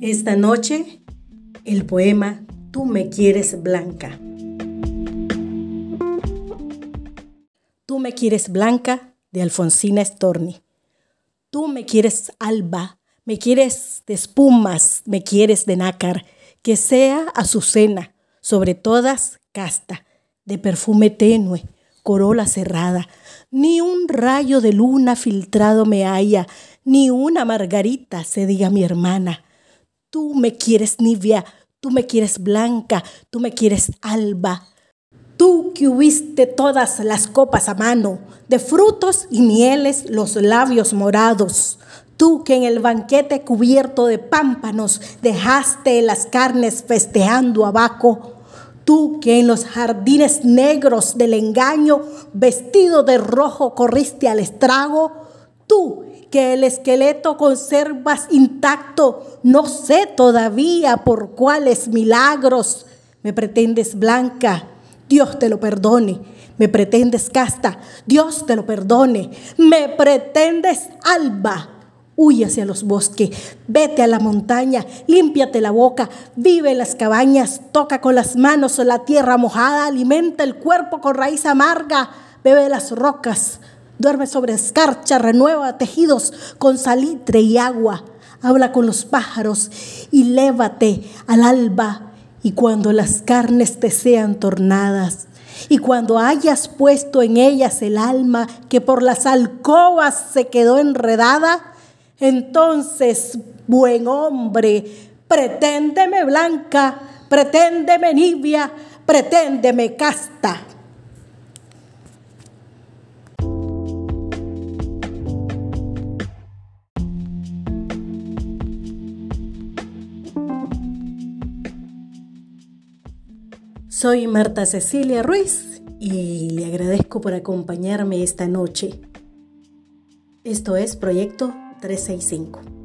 Esta noche, el poema Tú me quieres blanca. Tú me quieres blanca de Alfonsina Storni. Tú me quieres alba, me quieres de espumas, me quieres de nácar, que sea azucena, sobre todas casta, de perfume tenue, corola cerrada, ni un rayo de luna filtrado me haya, ni una margarita se diga mi hermana Tú me quieres nivia, tú me quieres blanca, tú me quieres alba. Tú que hubiste todas las copas a mano, de frutos y mieles los labios morados. Tú que en el banquete cubierto de pámpanos dejaste las carnes festeando abajo. Tú que en los jardines negros del engaño, vestido de rojo, corriste al estrago. Tú que el esqueleto conservas intacto, no sé todavía por cuáles milagros. Me pretendes blanca, Dios te lo perdone. Me pretendes casta, Dios te lo perdone. Me pretendes alba. Huye hacia los bosques, vete a la montaña, límpiate la boca, vive en las cabañas, toca con las manos la tierra mojada, alimenta el cuerpo con raíz amarga, bebe las rocas, Duerme sobre escarcha, renueva tejidos con salitre y agua. Habla con los pájaros y lévate al alba. Y cuando las carnes te sean tornadas, y cuando hayas puesto en ellas el alma que por las alcobas se quedó enredada, entonces, buen hombre, preténdeme blanca, preténdeme nibia, preténdeme casta. Soy Marta Cecilia Ruiz y le agradezco por acompañarme esta noche. Esto es Proyecto 365.